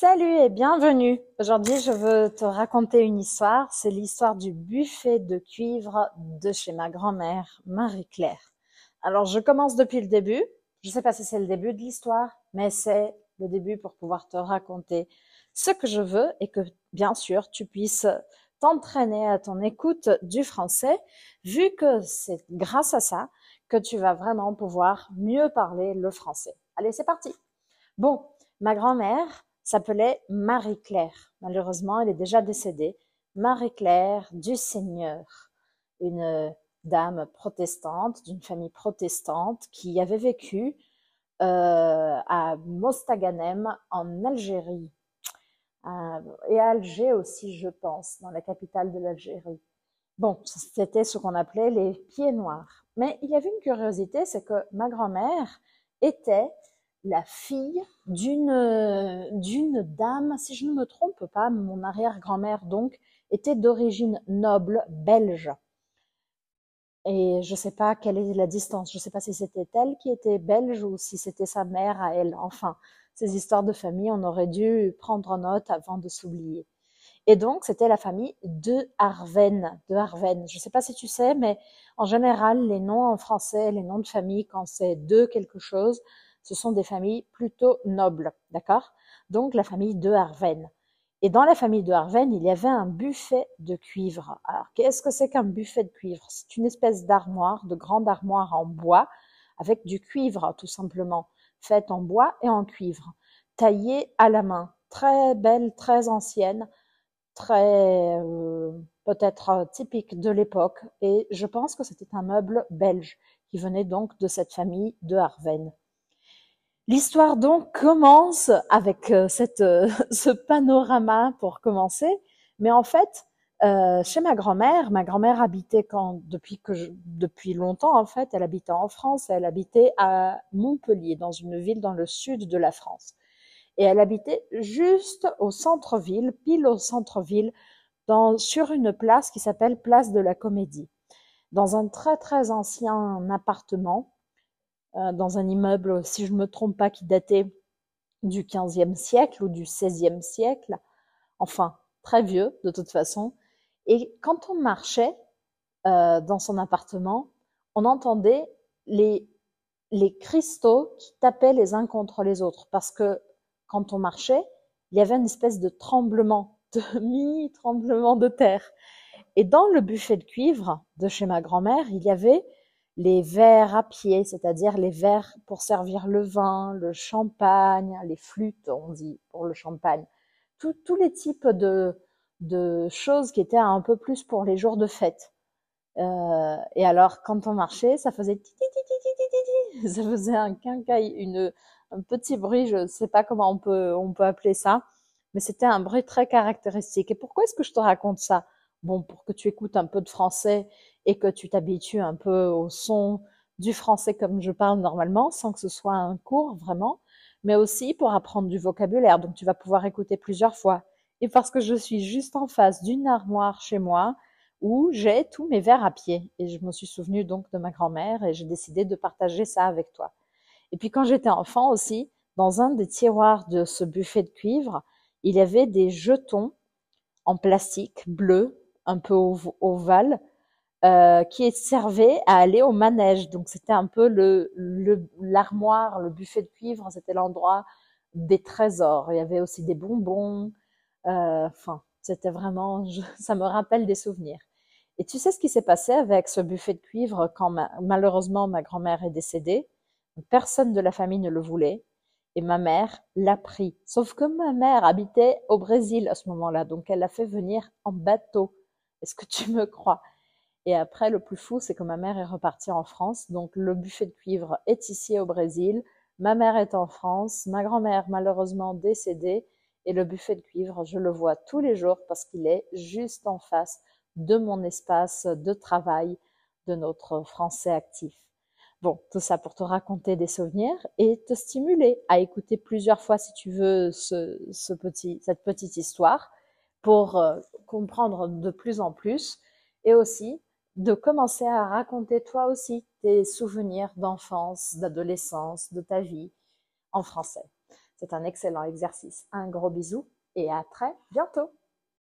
Salut et bienvenue. Aujourd'hui, je veux te raconter une histoire. C'est l'histoire du buffet de cuivre de chez ma grand-mère, Marie-Claire. Alors, je commence depuis le début. Je ne sais pas si c'est le début de l'histoire, mais c'est le début pour pouvoir te raconter ce que je veux et que, bien sûr, tu puisses t'entraîner à ton écoute du français, vu que c'est grâce à ça que tu vas vraiment pouvoir mieux parler le français. Allez, c'est parti. Bon, ma grand-mère, s'appelait Marie-Claire. Malheureusement, elle est déjà décédée. Marie-Claire du Seigneur, une dame protestante, d'une famille protestante qui avait vécu euh, à Mostaganem en Algérie euh, et à Alger aussi, je pense, dans la capitale de l'Algérie. Bon, c'était ce qu'on appelait les pieds noirs. Mais il y avait une curiosité, c'est que ma grand-mère était la fille d'une d'une dame, si je ne me trompe pas, mon arrière-grand-mère donc était d'origine noble belge. Et je ne sais pas quelle est la distance. Je ne sais pas si c'était elle qui était belge ou si c'était sa mère à elle. Enfin, ces histoires de famille, on aurait dû prendre note avant de s'oublier. Et donc, c'était la famille de Arven. De Arven. Je ne sais pas si tu sais, mais en général, les noms en français, les noms de famille, quand c'est de quelque chose, ce sont des familles plutôt nobles, d'accord? Donc la famille de Harven. Et dans la famille de Harven, il y avait un buffet de cuivre. Alors, qu'est-ce que c'est qu'un buffet de cuivre? C'est une espèce d'armoire, de grande armoire en bois, avec du cuivre, tout simplement, faite en bois et en cuivre, taillée à la main, très belle, très ancienne, très euh, peut-être typique de l'époque. Et je pense que c'était un meuble belge qui venait donc de cette famille de Harven. L'histoire donc commence avec euh, cette, euh, ce panorama pour commencer, mais en fait, euh, chez ma grand-mère, ma grand-mère habitait quand depuis que depuis longtemps en fait, elle habitait en France, elle habitait à Montpellier, dans une ville dans le sud de la France, et elle habitait juste au centre-ville, pile au centre-ville, dans sur une place qui s'appelle Place de la Comédie, dans un très très ancien appartement dans un immeuble, si je ne me trompe pas, qui datait du XVe siècle ou du XVIe siècle, enfin très vieux de toute façon. Et quand on marchait euh, dans son appartement, on entendait les, les cristaux qui tapaient les uns contre les autres, parce que quand on marchait, il y avait une espèce de tremblement, de mini tremblement de terre. Et dans le buffet de cuivre de chez ma grand-mère, il y avait les verres à pied, c'est-à-dire les verres pour servir le vin, le champagne, les flûtes, on dit pour le champagne, tous les types de, choses qui étaient un peu plus pour les jours de fête. Euh, et alors, quand on marchait, ça faisait ça faisait un quincaille, une, un petit bruit, je ne sais pas comment on peut, on peut appeler ça, mais c'était un bruit très caractéristique. Et pourquoi est-ce que je te raconte ça? Bon, pour que tu écoutes un peu de français et que tu t'habitues un peu au son du français comme je parle normalement, sans que ce soit un cours vraiment, mais aussi pour apprendre du vocabulaire. Donc tu vas pouvoir écouter plusieurs fois. Et parce que je suis juste en face d'une armoire chez moi où j'ai tous mes verres à pied. Et je me suis souvenu donc de ma grand-mère et j'ai décidé de partager ça avec toi. Et puis quand j'étais enfant aussi, dans un des tiroirs de ce buffet de cuivre, il y avait des jetons en plastique bleu, un peu ovale, euh, qui servait à aller au manège. Donc c'était un peu le l'armoire, le, buffet de cuivre, c'était l'endroit des trésors. Il y avait aussi des bonbons. Euh, enfin, c'était vraiment, ça me rappelle des souvenirs. Et tu sais ce qui s'est passé avec ce buffet de cuivre quand malheureusement ma grand-mère est décédée? Personne de la famille ne le voulait. Et ma mère l'a pris. Sauf que ma mère habitait au Brésil à ce moment-là, donc elle l'a fait venir en bateau. Est-ce que tu me crois? Et après, le plus fou, c'est que ma mère est repartie en France. Donc le buffet de cuivre est ici au Brésil. Ma mère est en France. Ma grand-mère, malheureusement, décédée. Et le buffet de cuivre, je le vois tous les jours parce qu'il est juste en face de mon espace de travail de notre français actif. Bon, tout ça pour te raconter des souvenirs et te stimuler à écouter plusieurs fois, si tu veux, ce, petit, cette petite histoire pour euh, comprendre de plus en plus et aussi de commencer à raconter toi aussi tes souvenirs d'enfance, d'adolescence, de ta vie en français. C'est un excellent exercice. Un gros bisou et à très bientôt.